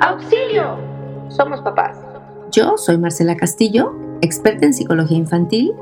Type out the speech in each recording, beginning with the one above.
¡Auxilio! Somos papás. Yo soy Marcela Castillo, experta en psicología infantil,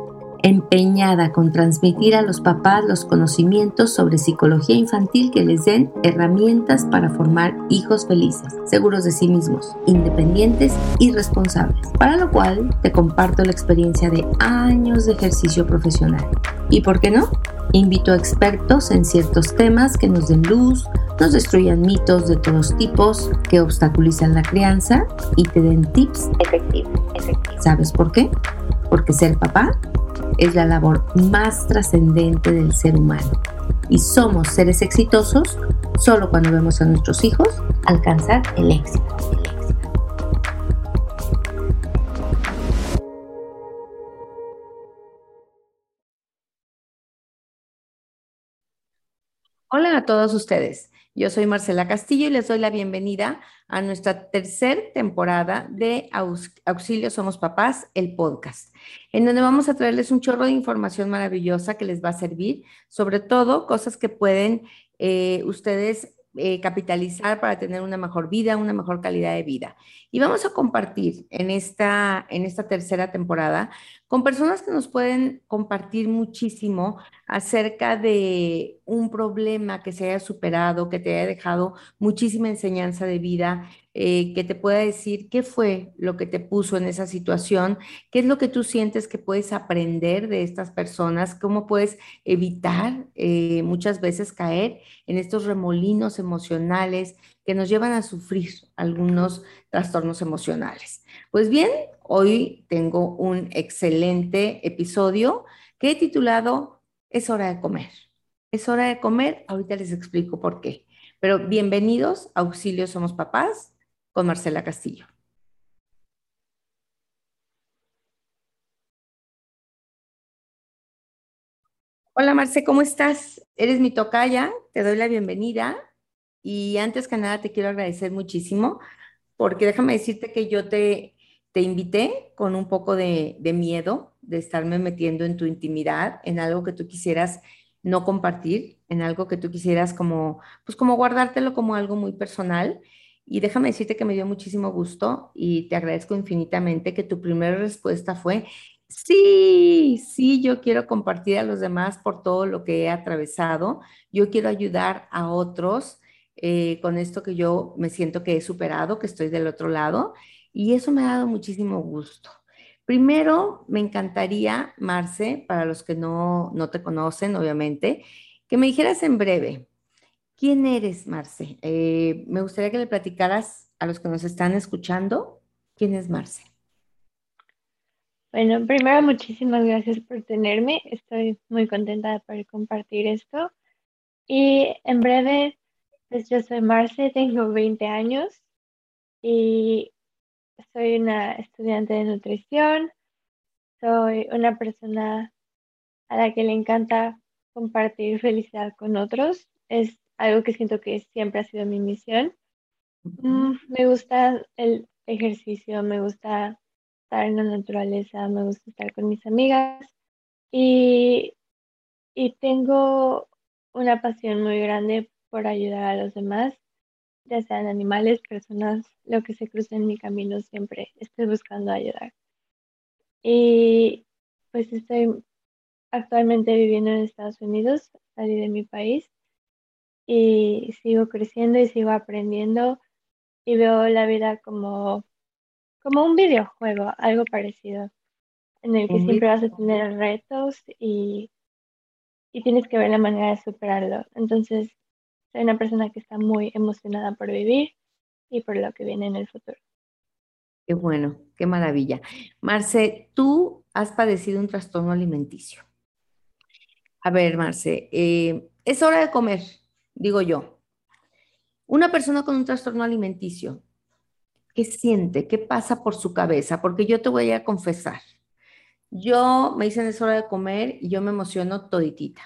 empeñada con transmitir a los papás los conocimientos sobre psicología infantil que les den herramientas para formar hijos felices, seguros de sí mismos, independientes y responsables, para lo cual te comparto la experiencia de años de ejercicio profesional. ¿Y por qué no? Invito a expertos en ciertos temas que nos den luz, nos destruyan mitos de todos tipos que obstaculizan la crianza y te den tips efectivos. ¿Sabes por qué? Porque ser papá es la labor más trascendente del ser humano. Y somos seres exitosos solo cuando vemos a nuestros hijos alcanzar el éxito. Hola a todos ustedes. Yo soy Marcela Castillo y les doy la bienvenida a nuestra tercera temporada de Auxilio Somos Papás, el podcast, en donde vamos a traerles un chorro de información maravillosa que les va a servir, sobre todo cosas que pueden eh, ustedes eh, capitalizar para tener una mejor vida, una mejor calidad de vida. Y vamos a compartir en esta, en esta tercera temporada con personas que nos pueden compartir muchísimo acerca de un problema que se haya superado, que te haya dejado muchísima enseñanza de vida, eh, que te pueda decir qué fue lo que te puso en esa situación, qué es lo que tú sientes que puedes aprender de estas personas, cómo puedes evitar eh, muchas veces caer en estos remolinos emocionales que nos llevan a sufrir algunos trastornos emocionales. Pues bien, Hoy tengo un excelente episodio que he titulado Es hora de comer. Es hora de comer, ahorita les explico por qué. Pero bienvenidos a Auxilio Somos Papás con Marcela Castillo. Hola Marce, ¿cómo estás? Eres mi tocaya, te doy la bienvenida y antes que nada te quiero agradecer muchísimo porque déjame decirte que yo te te invité con un poco de, miedo de estarme metiendo en tu intimidad, en algo que tú quisieras no compartir, en algo que tú quisieras como, pues como guardártelo como algo muy personal. Y déjame decirte que me dio muchísimo gusto y te agradezco infinitamente que tu primera respuesta fue, sí, sí, yo quiero compartir a los demás por todo lo que he atravesado, yo quiero ayudar a otros eh, con esto que yo me siento que he superado, que estoy del otro lado y eso me ha dado muchísimo gusto. Primero, me encantaría, Marce, para los que no, te conocen, obviamente, que me dijeras en breve, ¿quién eres, Marce? Eh, me gustaría que le platicaras a los que nos están escuchando, ¿quién es Marce? Bueno, primero, muchísimas gracias por tenerme. Estoy muy contenta de poder compartir esto. Y en breve, pues yo soy Marce, tengo 20 años y soy una estudiante de nutrición, soy una persona a la que le encanta compartir felicidad con otros. Es algo que siento que siempre ha sido mi misión. Mm, me gusta el ejercicio, me gusta estar en la naturaleza, me gusta estar con mis amigas y, y tengo una pasión muy grande por ayudar a los demás ya sean animales, personas, lo que se cruce en mi camino, siempre estoy buscando ayudar. Y pues estoy actualmente viviendo en Estados Unidos, salí de mi país y sigo creciendo y sigo aprendiendo y veo la vida como, como un videojuego, algo parecido, en el que siempre vas a tener retos y, y tienes que ver la manera de superarlo. Entonces, soy una persona que está muy emocionada por vivir y por lo que viene en el futuro. Qué bueno, qué maravilla. Marce, tú has padecido un trastorno alimenticio. A ver, Marce, eh, es hora de comer, digo yo. Una persona con un trastorno alimenticio, ¿qué siente? ¿Qué pasa por su cabeza? Porque yo te voy a confesar. Yo me dicen es hora de comer y yo me emociono toditita.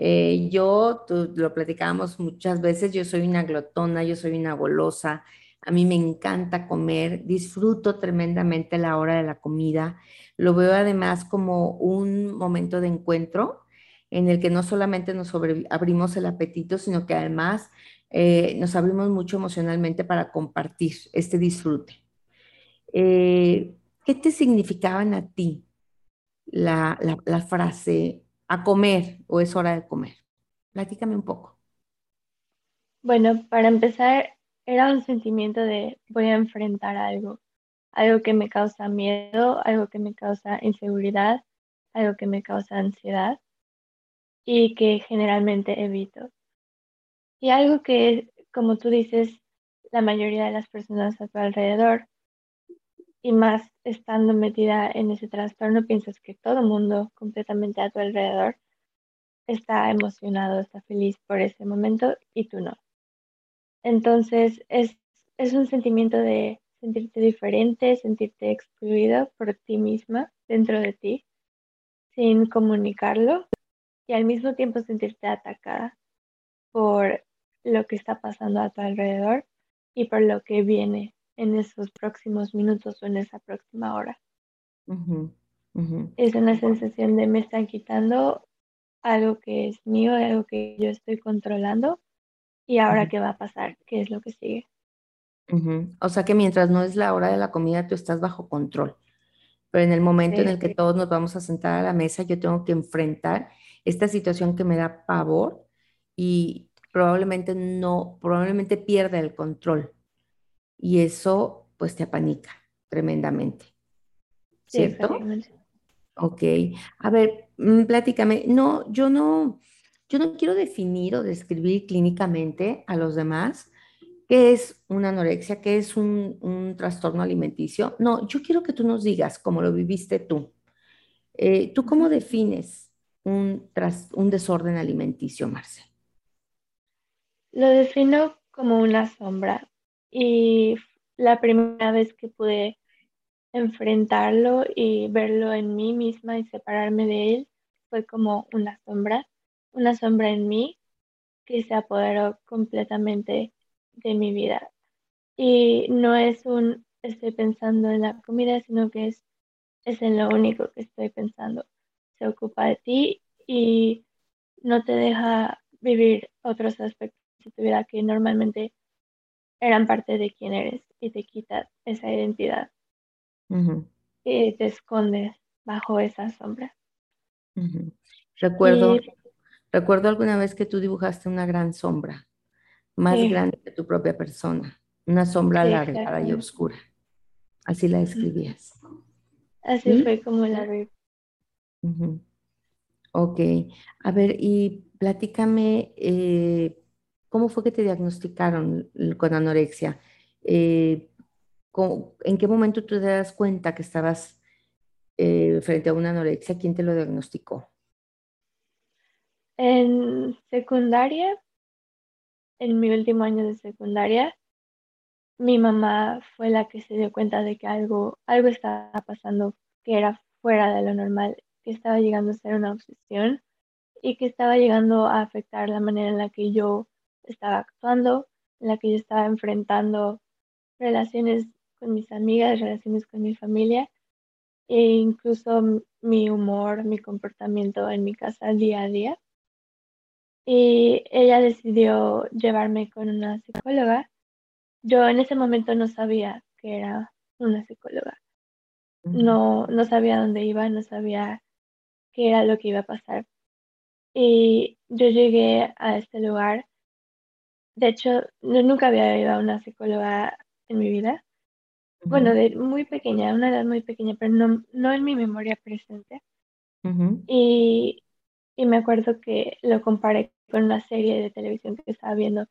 Eh, yo, lo platicábamos muchas veces, yo soy una glotona, yo soy una golosa, a mí me encanta comer, disfruto tremendamente la hora de la comida, lo veo además como un momento de encuentro en el que no solamente nos abrimos el apetito, sino que además eh, nos abrimos mucho emocionalmente para compartir este disfrute. Eh, ¿Qué te significaban a ti la, la frase a comer o es hora de comer? Platícame un poco. Bueno, para empezar, era un sentimiento de voy a enfrentar algo, algo que me causa miedo, algo que me causa inseguridad, algo que me causa ansiedad y que generalmente evito. Y algo que, como tú dices, la mayoría de las personas a tu alrededor, y más estando metida en ese trastorno, piensas que todo el mundo completamente a tu alrededor está emocionado, está feliz por ese momento y tú no. Entonces es, es un sentimiento de sentirte diferente, sentirte excluido por ti misma dentro de ti, sin comunicarlo y al mismo tiempo sentirte atacada por lo que está pasando a tu alrededor y por lo que viene en esos próximos minutos o en esa próxima hora. Es una sensación de me están quitando algo que es mío, algo que yo estoy controlando y ahora qué va a pasar, qué es lo que sigue. O sea que mientras no es la hora de la comida, tú estás bajo control. Pero en el momento en el que todos nos vamos a sentar a la mesa, yo tengo que enfrentar esta situación que me da pavor y probablemente no, probablemente pierda el control. Y eso pues te apanica tremendamente. ¿Cierto? ok. A ver, mm, platícame. No, yo no, yo no quiero definir o describir clínicamente a los demás qué es una anorexia, qué es un, trastorno alimenticio. No, yo quiero que tú nos digas cómo lo viviste tú. Eh, ¿Tú cómo defines un, un desorden alimenticio, Marce? Lo defino como una sombra y la primera vez que pude enfrentarlo y verlo en mí misma y separarme de él fue como una sombra, una sombra en mí que se apoderó completamente de mi vida. Y no es un estoy pensando en la comida, sino que es, es en lo único que estoy pensando. Se ocupa de ti y no te deja vivir otros aspectos de tu vida que normalmente eran parte de quién eres y te quita esa identidad. Y te escondes bajo esa sombra. Recuerdo, recuerdo alguna vez que tú dibujaste una gran sombra más grande que tu propia persona, una sombra alargada y oscura. Así la escribías. Así fue como la vi. Ok, a ver, y platícame, eh, ¿cómo fue que te diagnosticaron con anorexia? Eh, ¿En qué momento tú te das cuenta que estabas eh, frente a una anorexia? ¿Quién te lo diagnosticó? En secundaria en mi último año de secundaria, mi mamá fue la que se dio cuenta de que algo, algo estaba pasando que era fuera de lo normal, que estaba llegando a ser una obsesión y que estaba llegando a afectar la manera en la que yo estaba actuando, en la que yo estaba enfrentando relaciones con mis amigas, relaciones con mi familia e incluso mi humor, mi comportamiento en mi casa día a día y ella decidió llevarme con una psicóloga. Yo en ese momento no sabía que era una psicóloga. No, no sabía dónde iba, no sabía qué era lo que iba a pasar. Y yo llegué a este lugar. De hecho, yo nunca había ido a una psicóloga en mi vida. Bueno, de muy pequeña, una edad muy pequeña, pero no, no en mi memoria presente. y, y me acuerdo que lo comparé con una serie de televisión que estaba viendo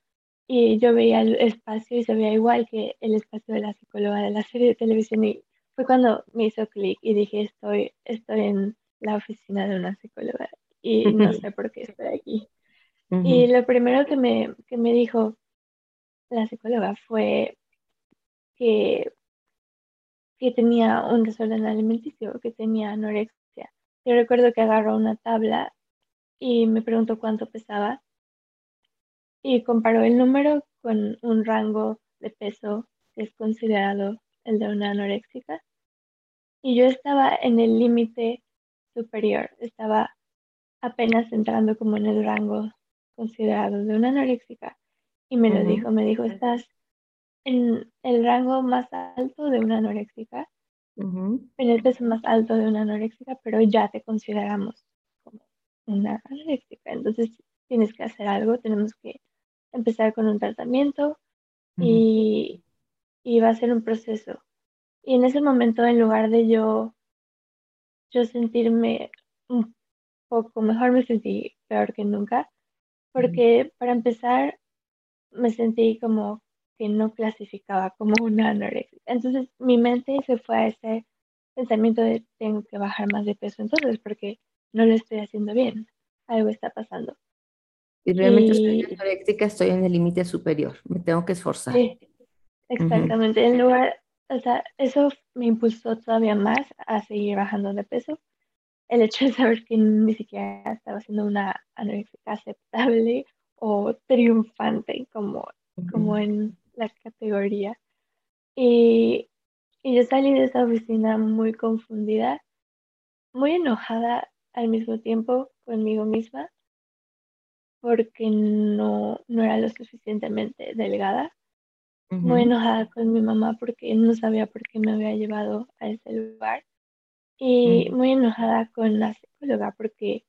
y yo veía el espacio y se veía igual que el espacio de la psicóloga de la serie de televisión y fue cuando me hizo clic y dije estoy, estoy en la oficina de una psicóloga y no sé por qué estoy aquí. Y lo primero que me, que me dijo la psicóloga fue que, que tenía un desorden alimenticio, que tenía anorexia. Yo recuerdo que agarró una tabla y me preguntó cuánto pesaba y comparó el número con un rango de peso que es considerado el de una anoréxica. Y yo estaba en el límite superior, estaba apenas entrando como en el rango considerado de una anoréxica y me lo dijo, me dijo, estás en el rango más alto de una anoréxica, en el peso más alto de una anoréxica, pero ya te consideramos como una anoréxica. Entonces tienes que hacer algo, tenemos que empezar con un tratamiento y, y va a ser un proceso. Y en ese momento, en lugar de yo, yo sentirme un poco mejor, me sentí peor que nunca, porque para empezar me sentí como que no clasificaba como una anorexia. Entonces mi mente se fue a ese pensamiento de tengo que bajar más de peso entonces porque no lo estoy haciendo bien, algo está pasando. Y realmente estoy anoréxica, estoy en el límite superior, me tengo que esforzar. Sí, exactamente. En lugar, o sea, eso me impulsó todavía más a seguir bajando de peso. El hecho de saber que ni siquiera estaba haciendo una anorexia aceptable o triunfante como, como en la categoría. Y, y yo salí de esa oficina muy confundida, muy enojada al mismo tiempo conmigo misma, porque no, no era lo suficientemente delgada. Muy enojada con mi mamá porque no sabía por qué me había llevado a ese lugar. Y muy enojada con la psicóloga porque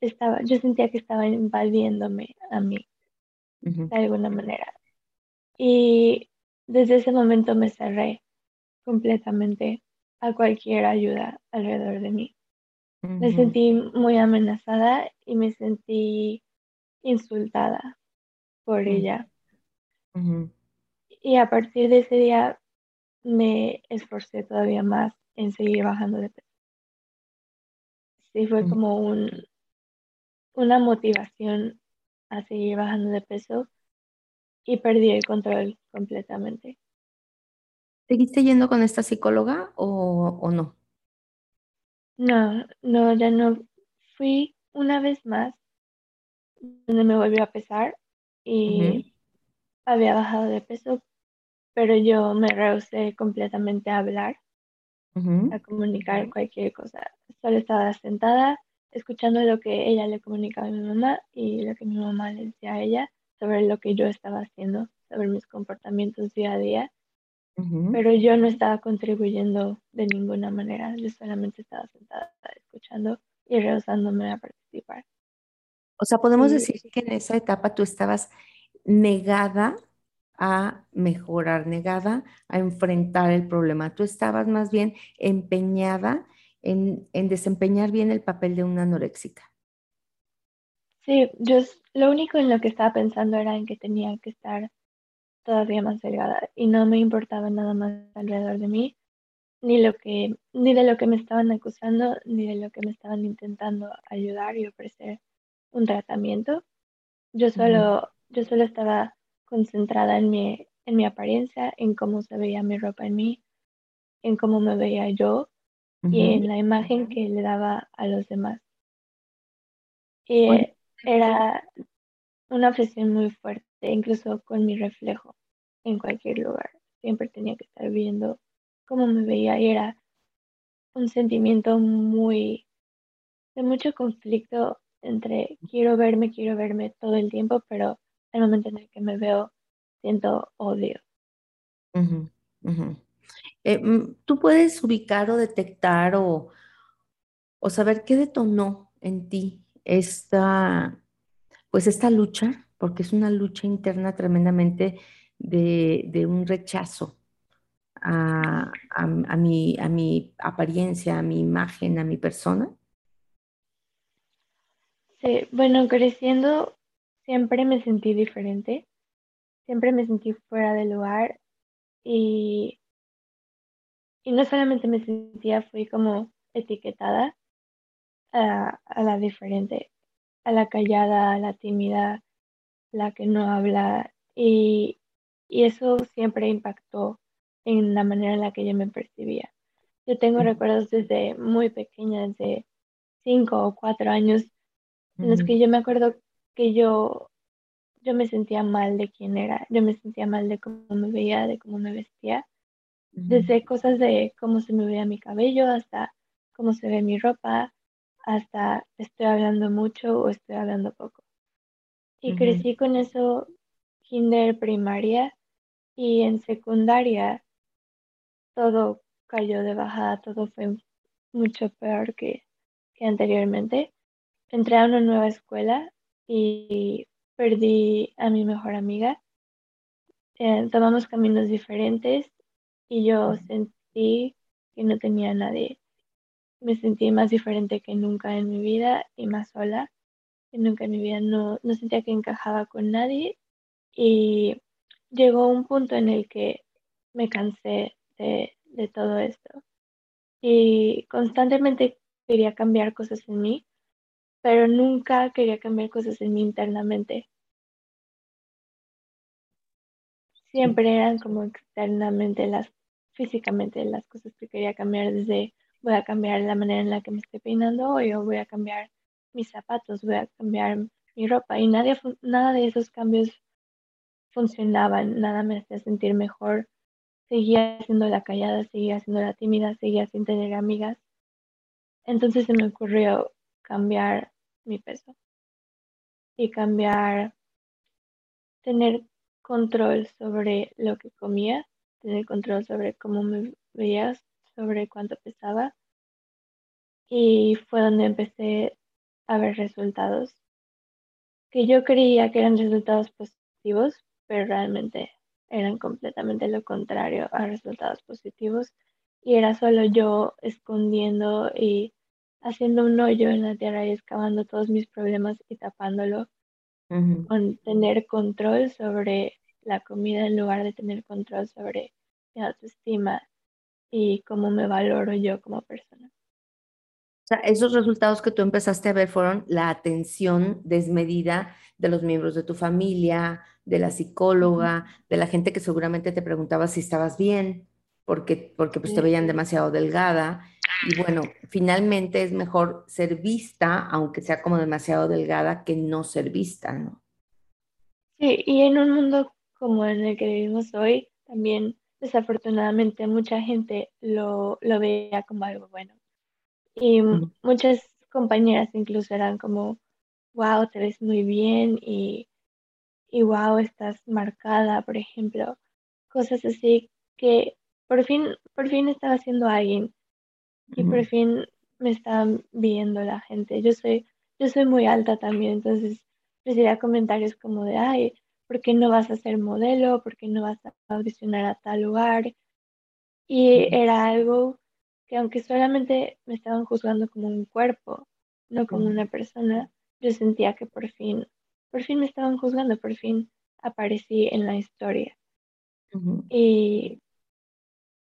estaba, yo sentía que estaba invadiéndome a mí de alguna manera. Y desde ese momento me cerré completamente a cualquier ayuda alrededor de mí. Me sentí muy amenazada y me sentí insultada por ella. Y a partir de ese día me esforcé todavía más en seguir bajando de peso. Sí, fue como un, una motivación a seguir bajando de peso y perdí el control completamente. ¿Seguiste yendo con esta psicóloga o, no? No, no, ya no. Fui una vez más donde me volvió a pesar y había bajado de peso, pero yo me rehusé completamente a hablar, a comunicar cualquier cosa. Solo estaba sentada escuchando lo que ella le comunicaba a mi mamá y lo que mi mamá le decía a ella sobre lo que yo estaba haciendo, sobre mis comportamientos día a día, pero yo no estaba contribuyendo de ninguna manera, yo solamente estaba sentada escuchando y rehusándome a participar. O sea, podemos decir que en esa etapa tú estabas negada a mejorar, negada a enfrentar el problema. Tú estabas más bien empeñada en, en desempeñar bien el papel de una anoréxica. Sí, yo lo único en lo que estaba pensando era en que tenía que estar todavía más delgada y no me importaba nada más alrededor de mí, ni lo que, ni de lo que me estaban acusando, ni de lo que me estaban intentando ayudar y ofrecer un tratamiento. Yo solo, yo solo estaba concentrada en mi, en mi apariencia, en cómo se veía mi ropa en mí, en cómo me veía yo y en la imagen que le daba a los demás. Y era una obsesión muy fuerte, incluso con mi reflejo en cualquier lugar. Siempre tenía que estar viendo cómo me veía y era un sentimiento muy de mucho conflicto entre quiero verme, quiero verme todo el tiempo, pero el momento en el que me veo siento odio. Eh, mm, ¿Tú puedes ubicar o detectar o, o saber qué detonó en ti esta, pues esta lucha, porque es una lucha interna tremendamente de, un rechazo a, mi, a mi apariencia, a mi imagen, a mi persona? Sí, bueno, creciendo siempre me sentí diferente, siempre me sentí fuera de lugar y, y no solamente me sentía, fui como etiquetada, a, la diferente, a la callada, a la tímida, la que no habla. Y, y eso siempre impactó en la manera en la que yo me percibía. Yo tengo recuerdos desde muy pequeña, desde cinco o cuatro años, en los que yo me acuerdo que yo, yo me sentía mal de quién era, yo me sentía mal de cómo me veía, de cómo me vestía, desde cosas de cómo se me veía mi cabello hasta cómo se ve mi ropa, hasta estoy hablando mucho o estoy hablando poco. Y crecí con eso kinder, primaria y en secundaria todo cayó de bajada, todo fue mucho peor que, que anteriormente. Entré a una nueva escuela y perdí a mi mejor amiga. Eh, tomamos caminos diferentes y yo sentí que no tenía nadie. Me sentí más diferente que nunca en mi vida y más sola que nunca en mi vida. No, no sentía que encajaba con nadie y llegó un punto en el que me cansé de, de todo esto y constantemente quería cambiar cosas en mí, pero nunca quería cambiar cosas en mí internamente. Siempre eran como externamente las, físicamente las cosas que quería cambiar desde voy a cambiar la manera en la que me estoy peinando o voy a cambiar mis zapatos, voy a cambiar mi ropa y nadie, nada de esos cambios funcionaban, nada me hacía sentir mejor. Seguía siendo la callada, seguía siendo la tímida, seguía sin tener amigas. Entonces se me ocurrió cambiar mi peso y cambiar, tener control sobre lo que comía, tener control sobre cómo me veía, sobre cuánto pesaba. Y fue donde empecé a ver resultados que yo creía que eran resultados positivos, pero realmente eran completamente lo contrario a resultados positivos y era solo yo escondiendo y haciendo un hoyo en la tierra y excavando todos mis problemas y tapándolo con tener control sobre la comida en lugar de tener control sobre mi autoestima y cómo me valoro yo como persona. O sea, esos resultados que tú empezaste a ver fueron la atención desmedida de los miembros de tu familia, de la psicóloga, de la gente que seguramente te preguntaba si estabas bien, porque, porque pues te veían demasiado delgada. Y bueno, finalmente es mejor ser vista, aunque sea como demasiado delgada, que no ser vista, ¿no? Sí, y en un mundo como en el que vivimos hoy, también desafortunadamente mucha gente lo, lo veía como algo bueno. Y muchas compañeras incluso eran como, wow, te ves muy bien y, y wow, estás marcada, por ejemplo. Cosas así que por fin, por fin estaba siendo alguien y por fin me estaban viendo la gente. Yo soy, yo soy muy alta también, entonces recibía comentarios como de, ay, ¿por qué no vas a ser modelo? ¿Por qué no vas a audicionar a tal lugar? Y era algo que aunque solamente me estaban juzgando como un cuerpo, no como una persona, yo sentía que por fin, por fin me estaban juzgando, por fin aparecí en la historia. y,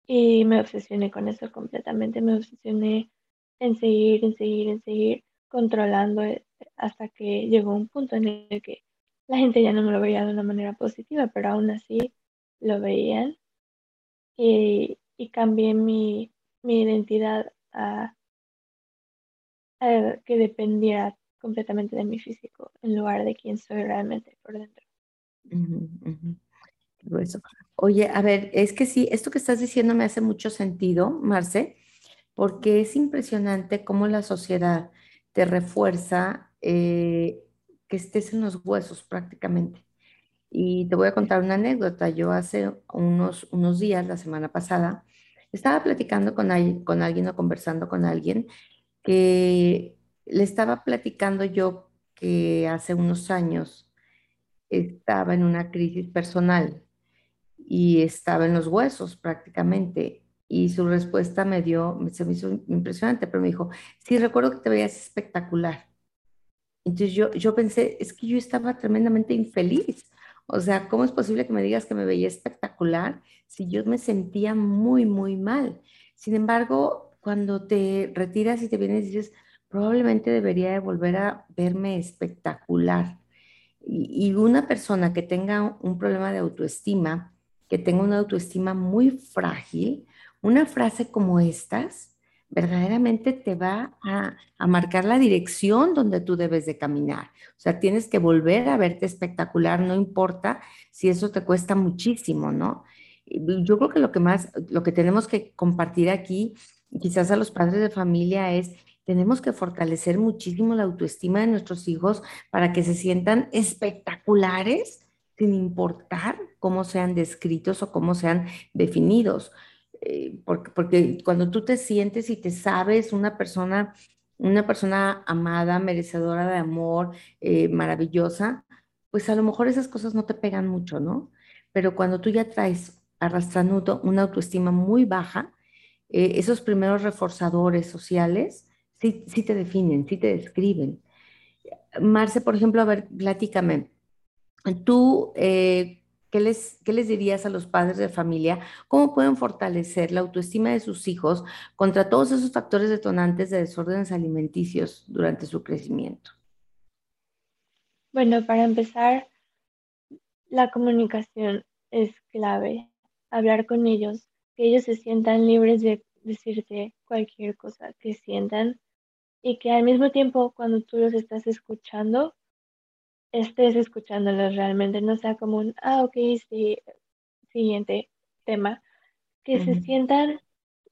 y me obsesioné con eso completamente, me obsesioné en seguir, en seguir, en seguir controlando eh, hasta que llegó un punto en el que la gente ya no me lo veía de una manera positiva, pero aún así lo veían. Y, y cambié mi, mi identidad a, que dependiera completamente de mi físico en lugar de quién soy realmente por dentro. Oye, a ver, es que sí, esto que estás diciendo me hace mucho sentido, Marce, porque es impresionante cómo la sociedad te refuerza eh, que estés en los huesos prácticamente. Y te voy a contar una anécdota. Yo hace unos, unos días, la semana pasada, estaba platicando con, con alguien o conversando con alguien que le estaba platicando yo que hace unos años estaba en una crisis personal y estaba en los huesos prácticamente. Y su respuesta me dio, se me hizo impresionante, pero me dijo, sí, recuerdo que te veías espectacular. Entonces yo, yo pensé, es que yo estaba tremendamente infeliz. O sea, ¿cómo es posible que me digas que me veía espectacular si yo me sentía muy, muy mal? Sin embargo, cuando te retiras y te vienes y dices, probablemente debería de volver a verme espectacular. Y, y una persona que tenga un problema de autoestima, que tenga una autoestima muy frágil, una frase como estas, verdaderamente te va a, marcar la dirección donde tú debes de caminar. O sea, tienes que volver a verte espectacular, no importa si eso te cuesta muchísimo, ¿no? Yo creo que lo que más, lo que tenemos que compartir aquí, quizás a los padres de familia, es tenemos que fortalecer muchísimo la autoestima de nuestros hijos para que se sientan espectaculares sin importar cómo sean descritos o cómo sean definidos. Eh, porque, porque, cuando tú te sientes y te sabes una persona, una persona amada, merecedora de amor, eh, maravillosa, pues a lo mejor esas cosas no te pegan mucho, ¿no? Pero cuando tú ya traes arrastrando una autoestima muy baja, eh, esos primeros reforzadores sociales sí, sí te definen, sí te describen. Marce, por ejemplo, a ver, platícame, tú, eh, ¿qué, les, ¿qué les dirías a los padres de familia? ¿Cómo pueden fortalecer la autoestima de sus hijos contra todos esos factores detonantes de desórdenes alimenticios durante su crecimiento? Bueno, para empezar, la comunicación es clave. Hablar con ellos, que ellos se sientan libres de decirte cualquier cosa que sientan y que al mismo tiempo cuando tú los estás escuchando, estés escuchándolos realmente, no sea como un, ah, ok, sí, siguiente tema, que se sientan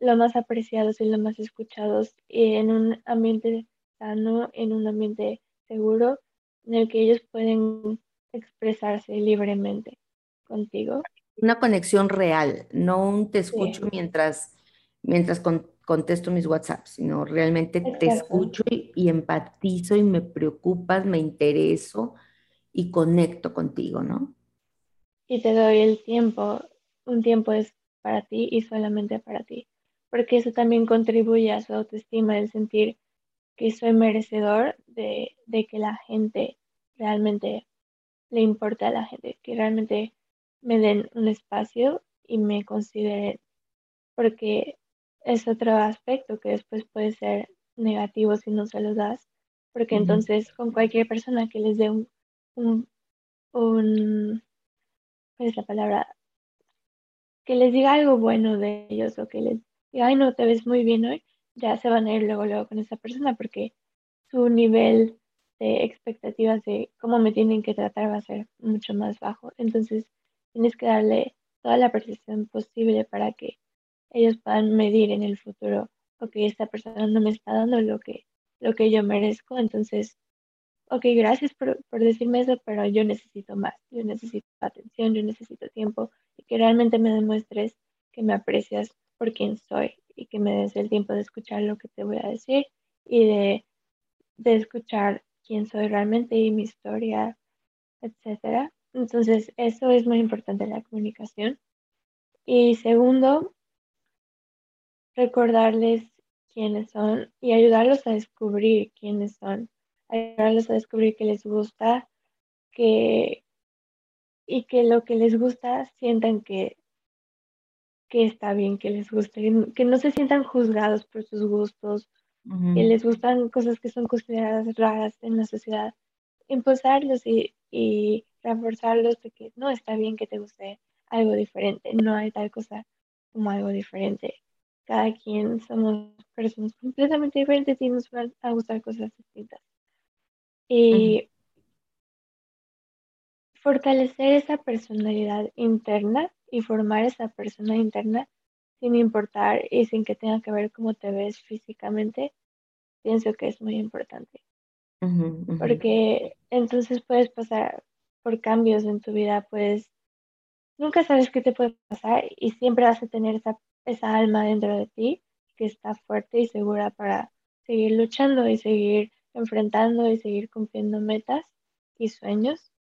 lo más apreciados y lo más escuchados en un ambiente sano, en un ambiente seguro, en el que ellos pueden expresarse libremente contigo. Una conexión real, no un te escucho mientras, mientras contesto mis WhatsApps, sino realmente te escucho y, y, empatizo y me preocupas, me intereso y conecto contigo, ¿no? Y te doy el tiempo, un tiempo es para ti y solamente para ti, porque eso también contribuye a su autoestima, el sentir que soy merecedor de, de que la gente realmente le importe a la gente, que realmente me den un espacio y me consideren, porque es otro aspecto que después puede ser negativo si no se lo das, porque entonces con cualquier persona que les dé un un, un, ¿cuál es la palabra? Que les diga algo bueno de ellos o que les diga, ay, no, te ves muy bien hoy, ya se van a ir luego, luego con esa persona porque su nivel de expectativas de cómo me tienen que tratar va a ser mucho más bajo. Entonces, tienes que darle toda la percepción posible para que ellos puedan medir en el futuro, ok, esta persona no me está dando lo que, lo que yo merezco, entonces ok, gracias por, decirme eso, pero yo necesito más, yo necesito atención, yo necesito tiempo y que realmente me demuestres que me aprecias por quien soy y que me des el tiempo de escuchar lo que te voy a decir y de, de escuchar quién soy realmente y mi historia, etcétera. Entonces, eso es muy importante la comunicación. Y segundo, recordarles quiénes son y ayudarlos a descubrir quiénes son ayudarles a descubrir que les gusta, que y que lo que les gusta sientan que, que está bien, que les guste, que no se sientan juzgados por sus gustos, que les gustan cosas que son consideradas raras en la sociedad, impulsarlos y, y reforzarlos de que no está bien que te guste algo diferente, no hay tal cosa como algo diferente. Cada quien somos personas completamente diferentes y nos van a gustar cosas distintas. Y fortalecer esa personalidad interna y formar esa persona interna sin importar y sin que tenga que ver cómo te ves físicamente, pienso que es muy importante. Porque entonces puedes pasar por cambios en tu vida, pues nunca sabes qué te puede pasar y siempre vas a tener esa, esa alma dentro de ti que está fuerte y segura para seguir luchando y seguir enfrentando y seguir cumpliendo metas y sueños.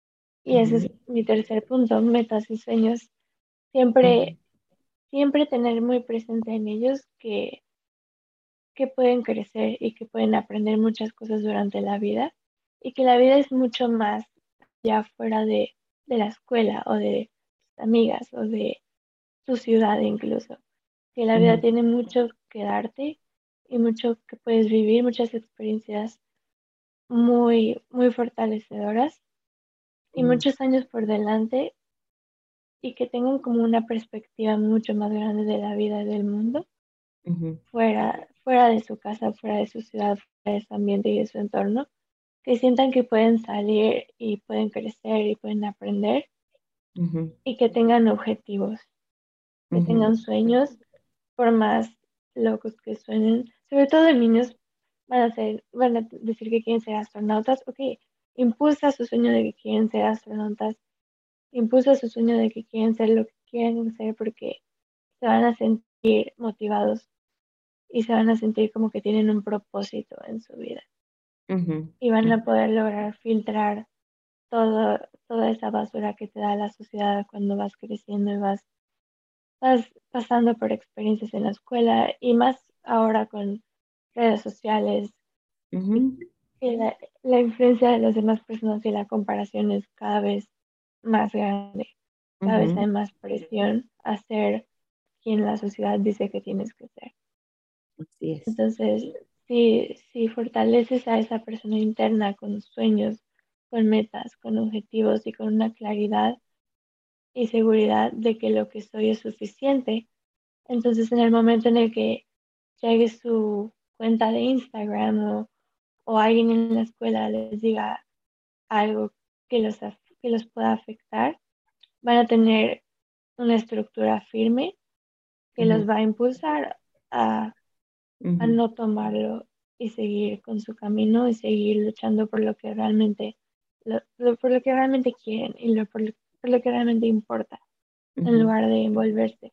Y ese es mi tercer punto, metas y sueños. Siempre, siempre tener muy presente en ellos que, que pueden crecer y que pueden aprender muchas cosas durante la vida y que la vida es mucho más ya fuera de, de la escuela o de tus amigas o de tu ciudad incluso. Que la vida tiene mucho que darte y mucho que puedes vivir, muchas experiencias muy, muy fortalecedoras y muchos años por delante y que tengan como una perspectiva mucho más grande de la vida del mundo fuera, fuera de su casa, fuera de su ciudad, fuera de su ambiente y de su entorno, que sientan que pueden salir y pueden crecer y pueden aprender y que tengan objetivos, que tengan sueños, por más locos que suenen, sobre todo de niños van a, ser, van a decir que quieren ser astronautas, ok, impulsa su sueño de que quieren ser astronautas, impulsa su sueño de que quieren ser lo que quieren ser porque se van a sentir motivados y se van a sentir como que tienen un propósito en su vida. Y van a poder lograr filtrar todo, toda esa basura que te da la sociedad cuando vas creciendo y vas, vas pasando por experiencias en la escuela y más ahora con redes sociales. y la, la, influencia de las demás personas y la comparación es cada vez más grande. Cada vez hay más presión a ser quien la sociedad dice que tienes que ser. Entonces, si, si fortaleces a esa persona interna con sueños, con metas, con objetivos y con una claridad y seguridad de que lo que soy es suficiente, entonces en el momento en el que llegue su cuenta de Instagram o, o alguien en la escuela les diga algo que los, que los pueda afectar, van a tener una estructura firme que los va a impulsar a a no tomarlo y seguir con su camino y seguir luchando por lo que realmente, por lo que realmente quieren y lo, por, lo, que realmente importa, en lugar de envolverse.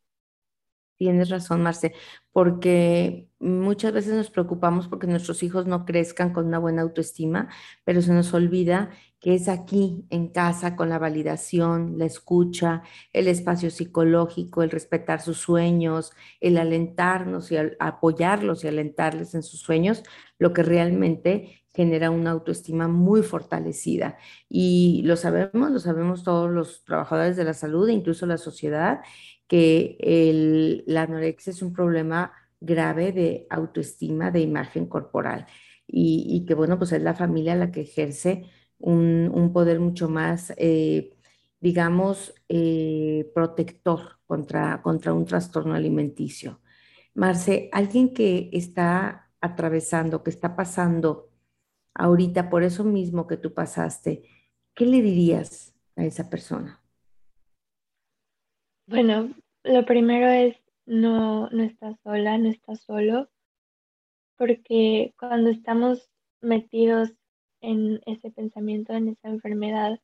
Tienes razón, Marce, porque muchas veces nos preocupamos porque nuestros hijos no crezcan con una buena autoestima, pero se nos olvida que es aquí, en casa, con la validación, la escucha, el espacio psicológico, el respetar sus sueños, el alentarnos y apoyarlos y alentarles en sus sueños, lo que realmente genera una autoestima muy fortalecida. Y lo sabemos, lo sabemos todos los trabajadores de la salud e incluso la sociedad, que el, la anorexia es un problema grave de autoestima, de imagen corporal y, que bueno, pues es la familia la que ejerce un, poder mucho más, eh, digamos, eh, protector contra, contra un trastorno alimenticio. Marce, alguien que está atravesando, que está pasando ahorita por eso mismo que tú pasaste, ¿qué le dirías a esa persona? Bueno, lo primero es no, no sola, no estás solo, porque cuando estamos metidos en ese pensamiento, en esa enfermedad,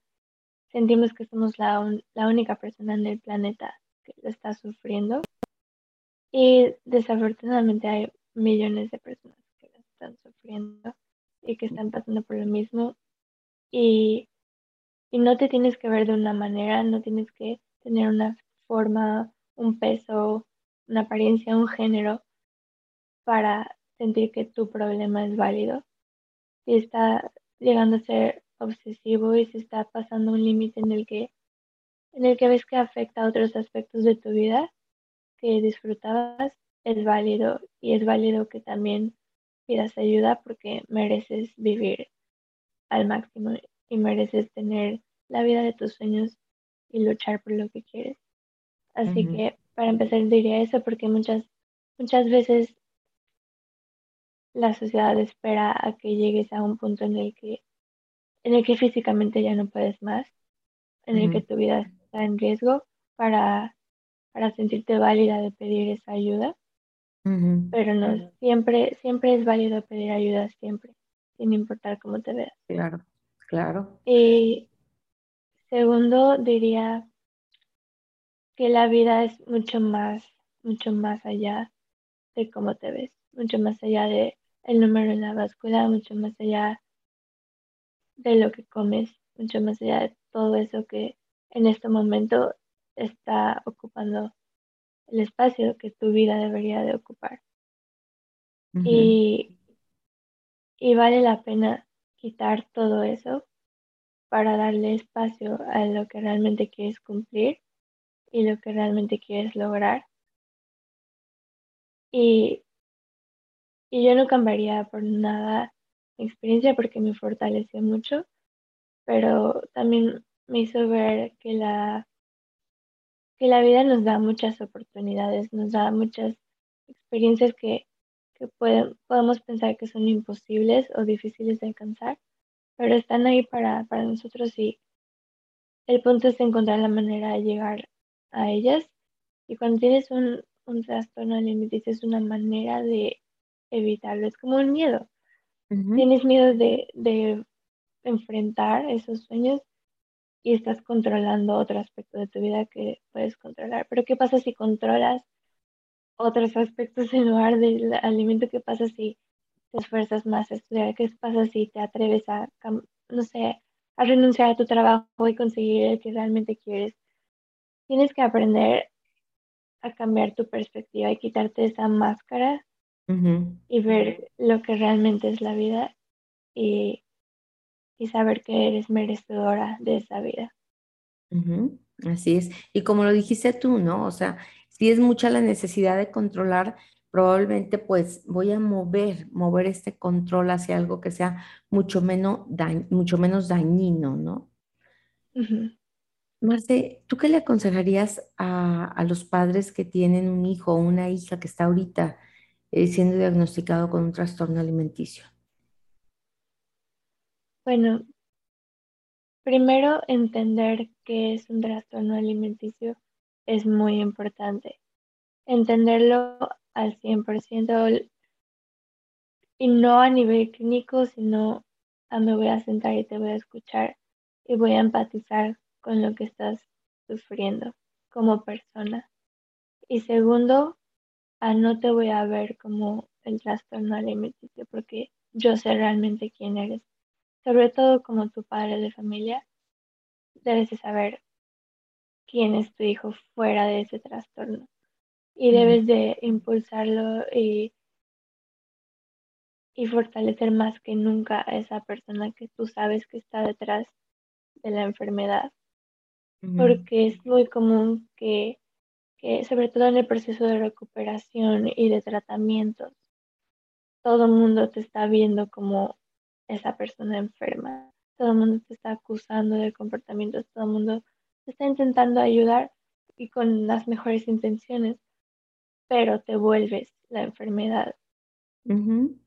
sentimos que somos la, la única persona en el planeta que lo está sufriendo. Y desafortunadamente hay millones de personas que lo están sufriendo y que están pasando por lo mismo. Y, y no te tienes que ver de una manera, no tienes que tener una forma, un peso, una apariencia, un género para sentir que tu problema es válido. Si está llegando a ser obsesivo y se está pasando un límite en el que en el que ves que afecta a otros aspectos de tu vida que disfrutabas, es válido y es válido que también pidas ayuda porque mereces vivir al máximo y mereces tener la vida de tus sueños y luchar por lo que quieres. Así que para empezar diría eso porque muchas, muchas veces la sociedad espera a que llegues a un punto en el que, en el que físicamente ya no puedes más, en el que tu vida está en riesgo para, para sentirte válida de pedir esa ayuda. Pero no, siempre, siempre es válido pedir ayuda, siempre, sin importar cómo te veas. Claro, claro. Y segundo, diría que la vida es mucho más, mucho más allá de cómo te ves, mucho más allá de el número en la báscula, mucho más allá de lo que comes, mucho más allá de todo eso que en este momento está ocupando el espacio que tu vida debería de ocupar. y, y vale la pena quitar todo eso para darle espacio a lo que realmente quieres cumplir y lo que realmente quieres lograr. Y, y yo no cambiaría por nada mi experiencia porque me fortaleció mucho, pero también me hizo ver que la, que la vida nos da muchas oportunidades, nos da muchas experiencias que, que podemos pensar que son imposibles o difíciles de alcanzar, pero están ahí para, para nosotros y el punto es encontrar la manera de llegar a ellas. Y cuando tienes un, un trastorno alimenticio es una manera de evitarlo, es como un miedo. Tienes miedo de, de enfrentar esos sueños y estás controlando otro aspecto de tu vida que puedes controlar. Pero ¿qué pasa si controlas otros aspectos en lugar del alimento? ¿Qué pasa si te esfuerzas más a estudiar? ¿Qué pasa si te atreves a, no sé, a renunciar a tu trabajo y conseguir el que realmente quieres? Tienes que aprender a cambiar tu perspectiva y quitarte esa máscara y ver lo que realmente es la vida y y saber que eres merecedora de esa vida. Así es. Y como lo dijiste tú, ¿no? O sea, si es mucha la necesidad de controlar, probablemente pues voy a mover, mover este control hacia algo que sea mucho menos, mucho menos dañino, ¿no? Marce, ¿tú qué le aconsejarías a, los padres que tienen un hijo o una hija que está ahorita eh, siendo diagnosticado con un trastorno alimenticio? Bueno, primero entender que es un trastorno alimenticio es muy importante. Entenderlo al 100% y no a nivel clínico, sino a me voy a sentar y te voy a escuchar y voy a empatizar con lo que estás sufriendo como persona. Y segundo, a no te voy a ver como el trastorno alimenticio porque yo sé realmente quién eres sobre todo como tu padre de familia, debes de saber quién es tu hijo fuera de ese trastorno. Y debes de impulsarlo y, y fortalecer más que nunca a esa persona que tú sabes que está detrás de la enfermedad. Porque es muy común que, que, sobre todo en el proceso de recuperación y de tratamientos, todo el mundo te está viendo como esa persona enferma. Todo el mundo te está acusando de comportamientos, todo el mundo te está intentando ayudar y con las mejores intenciones, pero te vuelves la enfermedad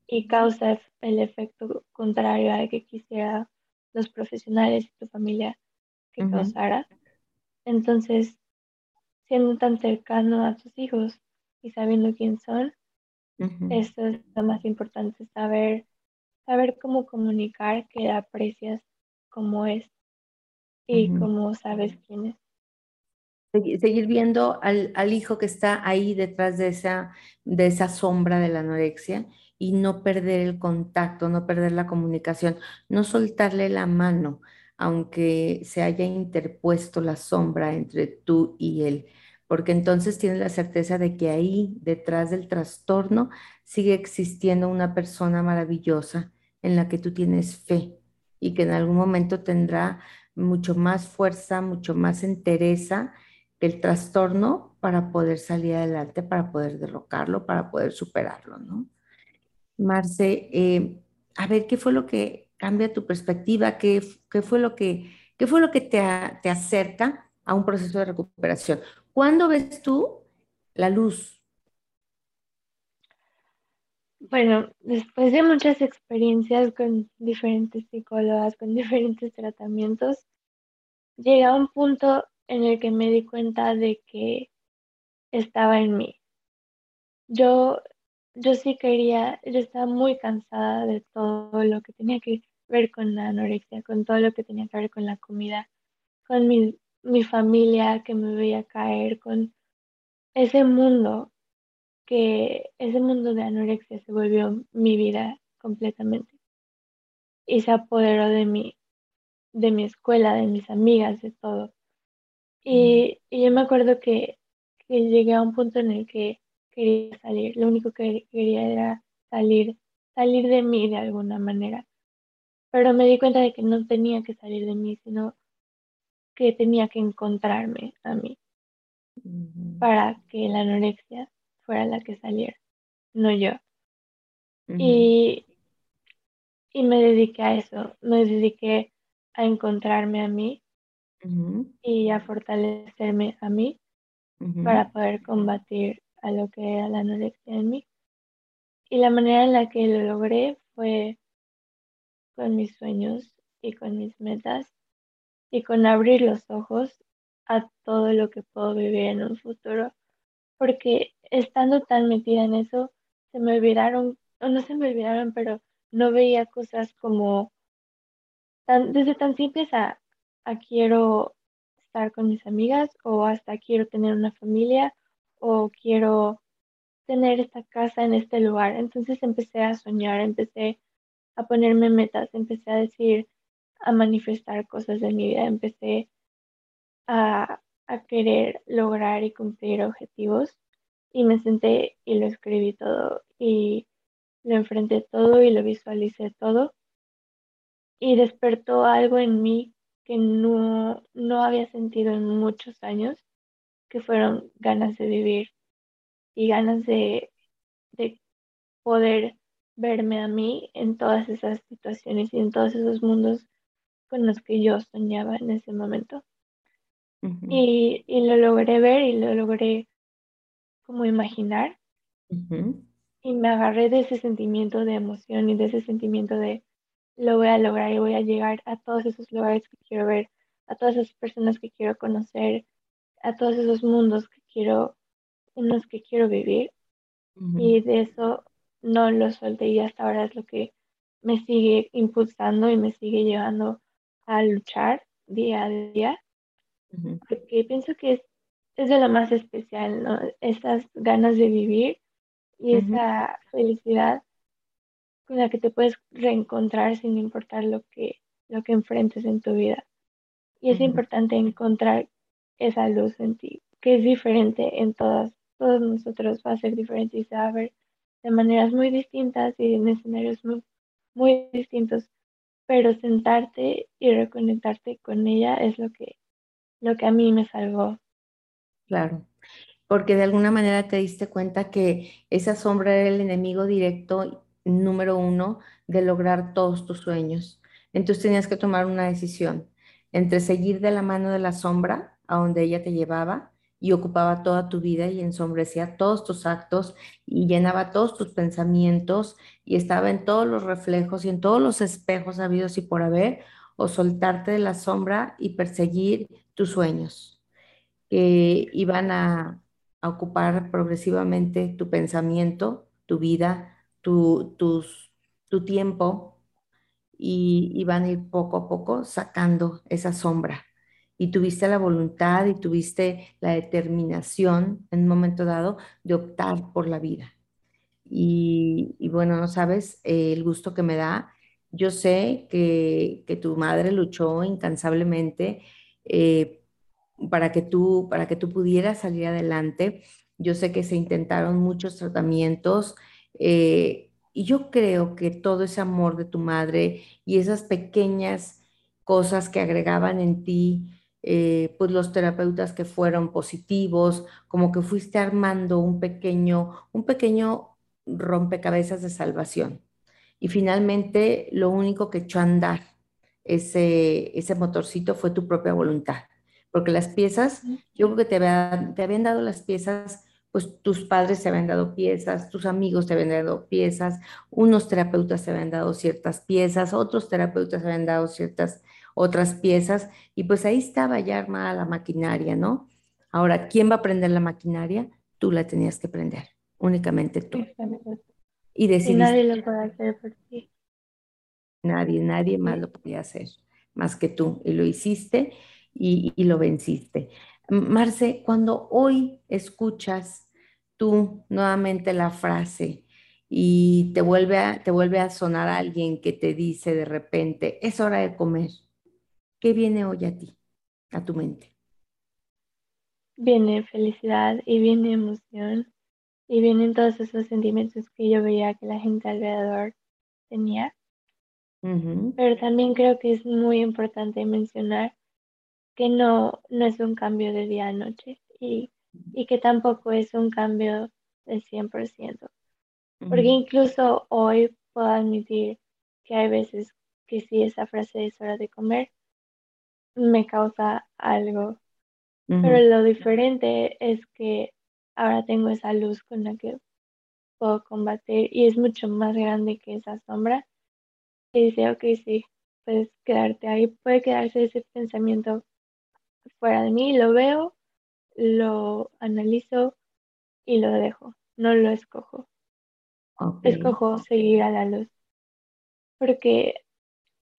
y causa el efecto contrario al que quisiera los profesionales y tu familia que causara. Entonces, siendo tan cercano a tus hijos y sabiendo quién son, eso es lo más importante, saber saber cómo comunicar que aprecias cómo es y cómo sabes quién es. Seguir viendo al, al, hijo que está ahí detrás de esa, de esa sombra de la anorexia y no perder el contacto, no perder la comunicación, no soltarle la mano, aunque se haya interpuesto la sombra entre tú y él, porque entonces tienes la certeza de que ahí, detrás del trastorno, sigue existiendo una persona maravillosa en la que tú tienes fe y que en algún momento tendrá mucho más fuerza, mucho más entereza que el trastorno para poder salir adelante, para poder derrocarlo, para poder superarlo, ¿no? Marce, eh, a ver, ¿qué fue lo que cambia tu perspectiva? ¿Qué, qué fue lo que, qué fue lo que te, te acerca a un proceso de recuperación? ¿Cuándo ves tú la luz? Bueno, después de muchas experiencias con diferentes psicólogas, con diferentes tratamientos, llegué a un punto en el que me di cuenta de que estaba en mí. Yo, yo sí quería, yo estaba muy cansada de todo lo que tenía que ver con la anorexia, con todo lo que tenía que ver con la comida, con mi, mi familia que me veía caer, con ese mundo que ese mundo de anorexia se volvió mi vida completamente y se apoderó de mí, de mi escuela, de mis amigas, de todo. Y, yo me acuerdo que, que, llegué a un punto en el que quería salir, lo único que quería era salir, salir de mí de alguna manera. Pero me di cuenta de que no tenía que salir de mí, sino que tenía que encontrarme a mí para que la anorexia fuera la que saliera, no yo. y, y me dediqué a eso, me dediqué a encontrarme a mí y a fortalecerme a mí para poder combatir a lo que era la anorexia en mí. Y la manera en la que lo logré fue con mis sueños y con mis metas y con abrir los ojos a todo lo que puedo vivir en un futuro porque estando tan metida en eso, se me olvidaron, o no se me olvidaron, pero no veía cosas como tan, desde tan simples a, a quiero estar con mis amigas o hasta quiero tener una familia o quiero tener esta casa en este lugar. Entonces empecé a soñar, empecé a ponerme metas, empecé a decir, a manifestar cosas de mi vida, empecé a, a querer lograr y cumplir objetivos y me senté y lo escribí todo y lo enfrenté todo y lo visualicé todo y despertó algo en mí que no, no había sentido en muchos años, que fueron ganas de vivir y ganas de, de poder verme a mí en todas esas situaciones y en todos esos mundos con los que yo soñaba en ese momento. y, y, lo logré ver y lo logré como imaginar. Y me agarré de ese sentimiento de emoción y de ese sentimiento de lo voy a lograr y voy a llegar a todos esos lugares que quiero ver, a todas esas personas que quiero conocer, a todos esos mundos que quiero, en los que quiero vivir. Y de eso no lo solté y hasta ahora es lo que me sigue impulsando y me sigue llevando a luchar día a día. Porque pienso que es, es, de lo más especial, ¿no? Esas ganas de vivir y esa felicidad con la que te puedes reencontrar sin importar lo que, lo que enfrentes en tu vida. Y es importante encontrar esa luz en ti, que es diferente en todas, todos nosotros, va a ser diferente y se va a ver de maneras muy distintas y en escenarios muy, muy distintos, pero sentarte y reconectarte con ella es lo que, lo que a mí me salvó. Claro, porque de alguna manera te diste cuenta que esa sombra era el enemigo directo número uno de lograr todos tus sueños. Entonces tenías que tomar una decisión entre seguir de la mano de la sombra a donde ella te llevaba y ocupaba toda tu vida y ensombrecía todos tus actos y llenaba todos tus pensamientos y estaba en todos los reflejos y en todos los espejos habidos y por haber, o soltarte de la sombra y perseguir tus sueños que iban a, ocupar progresivamente tu pensamiento, tu vida, tu, tu tiempo y, van a ir poco a poco sacando esa sombra. Y tuviste la voluntad y tuviste la determinación en un momento dado de optar por la vida. Y, bueno, no sabes el gusto que me da. Yo sé que, que tu madre luchó incansablemente eh, para, que tú, para que tú pudieras salir adelante. Yo sé que se intentaron muchos tratamientos, eh, y yo creo que todo ese amor de tu madre y esas pequeñas cosas que agregaban en ti, eh, pues los terapeutas que fueron positivos, como que fuiste armando un pequeño, un pequeño rompecabezas de salvación. Y finalmente lo único que echó a andar ese, ese motorcito fue tu propia voluntad. Porque las piezas, yo creo que te, te habían dado las piezas pues tus padres te habían dado piezas, tus amigos te habían dado piezas, unos terapeutas te habían dado ciertas piezas, otros terapeutas te habían dado ciertas otras piezas, y pues ahí estaba ya armada la maquinaria, ¿no? Ahora, ¿quién va a prender la maquinaria? Tú la tenías que prender, únicamente tú. Y, decidiste, nadie lo puede hacer por ti. Nadie, nadie más lo podía hacer, más que tú, y lo hiciste y, y lo venciste. Marce, cuando hoy escuchas tú nuevamente la frase y te vuelve a, te vuelve a sonar alguien que te dice de repente, es hora de comer, ¿qué viene hoy a ti, a tu mente? Viene felicidad y viene emoción y vienen todos esos sentimientos que yo veía que la gente alrededor tenía. Pero también creo que es muy importante mencionar que no, no es un cambio de día a noche y, que tampoco es un cambio del 100%. Porque incluso hoy puedo admitir que hay veces que si esa frase es hora de comer, me causa algo. Pero lo diferente es que ahora tengo esa luz con la que puedo combatir y es mucho más grande que esa sombra. Y dice, ok, sí, puedes quedarte ahí, puede quedarse ese pensamiento fuera de mí, lo veo, lo analizo y lo dejo, no lo escojo. Escojo seguir a la luz. porque,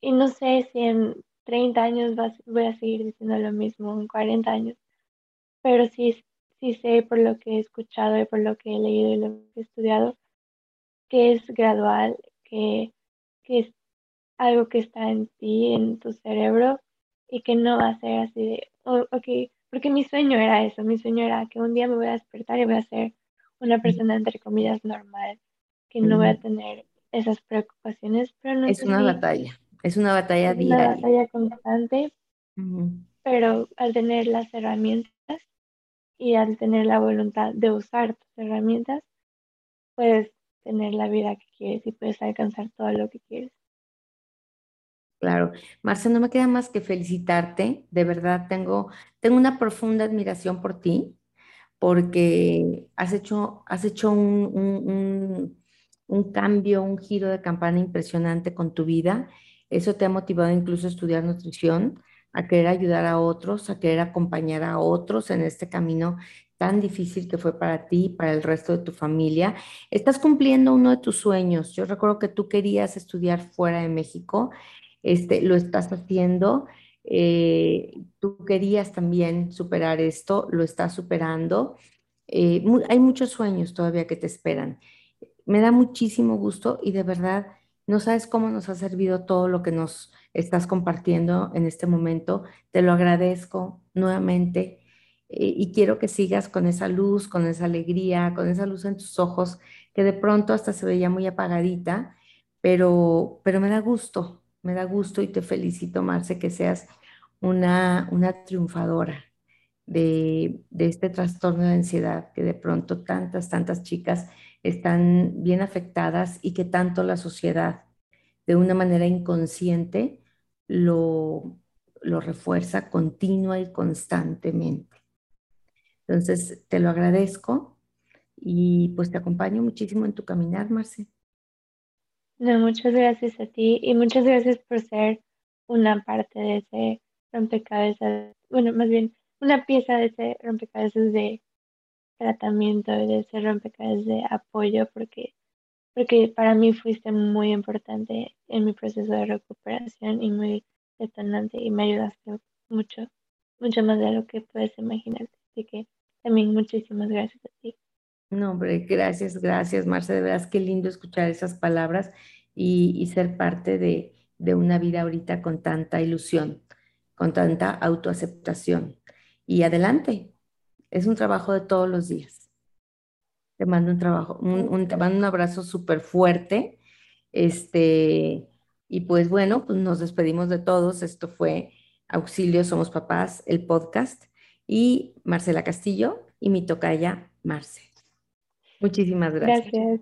y no sé si en 30 años voy a seguir diciendo lo mismo, en 40 años, pero sí, sí sé por lo que he escuchado y por lo que he leído y lo que he estudiado, que es gradual, que, que es algo que está en ti, en tu cerebro, y que no va a ser así de, oh, ok, porque mi sueño era eso, mi sueño era que un día me voy a despertar y voy a ser una persona, entre comillas, normal, que no voy a tener esas preocupaciones, pero no Es una batalla, es una batalla diaria. Una batalla constante, pero al tener las herramientas y al tener la voluntad de usar tus herramientas, puedes tener la vida que quieres y puedes alcanzar todo lo que quieres. Claro, Marcia, no me queda más que felicitarte. De verdad, tengo, tengo una profunda admiración por ti, porque has hecho, has hecho un, un, cambio, un giro de campana impresionante con tu vida. Eso te ha motivado incluso a estudiar nutrición, a querer ayudar a otros, a querer acompañar a otros en este camino tan difícil que fue para ti y para el resto de tu familia. Estás cumpliendo uno de tus sueños. Yo recuerdo que tú querías estudiar fuera de México este, lo estás haciendo. Eh, tú querías también superar esto, lo estás superando. Eh, hay muchos sueños todavía que te esperan. Me da muchísimo gusto y de verdad no sabes cómo nos ha servido todo lo que nos estás compartiendo en este momento. Te lo agradezco nuevamente eh, y quiero que sigas con esa luz, con esa alegría, con esa luz en tus ojos que de pronto hasta se veía muy apagadita, pero, pero me da gusto, me da gusto y te felicito, Marce, que seas una, una triunfadora de, este trastorno de ansiedad que de pronto tantas, tantas chicas están bien afectadas y que tanto la sociedad de una manera inconsciente lo, lo refuerza continua y constantemente. Entonces, te lo agradezco y pues te acompaño muchísimo en tu caminar, Marce. No, muchas gracias a ti y muchas gracias por ser una parte de ese rompecabezas, bueno, más bien una pieza de ese rompecabezas de tratamiento y de ese rompecabezas de apoyo, porque, porque para mí fuiste muy importante en mi proceso de recuperación y muy detonante y me ayudaste mucho, mucho más de lo que puedes imaginarte. Así que también muchísimas gracias a ti. No, hombre, gracias, gracias, Marce. De verdad, qué lindo escuchar esas palabras y, ser parte de, una vida ahorita con tanta ilusión, con tanta autoaceptación. Y adelante, es un trabajo de todos los días. Te mando un trabajo, un, te mando un abrazo súper fuerte. Este, y pues bueno, pues nos despedimos de todos. Esto fue Auxilio Somos Papás, el podcast. Y Marcela Castillo y mi tocaya Marce. Muchísimas gracias.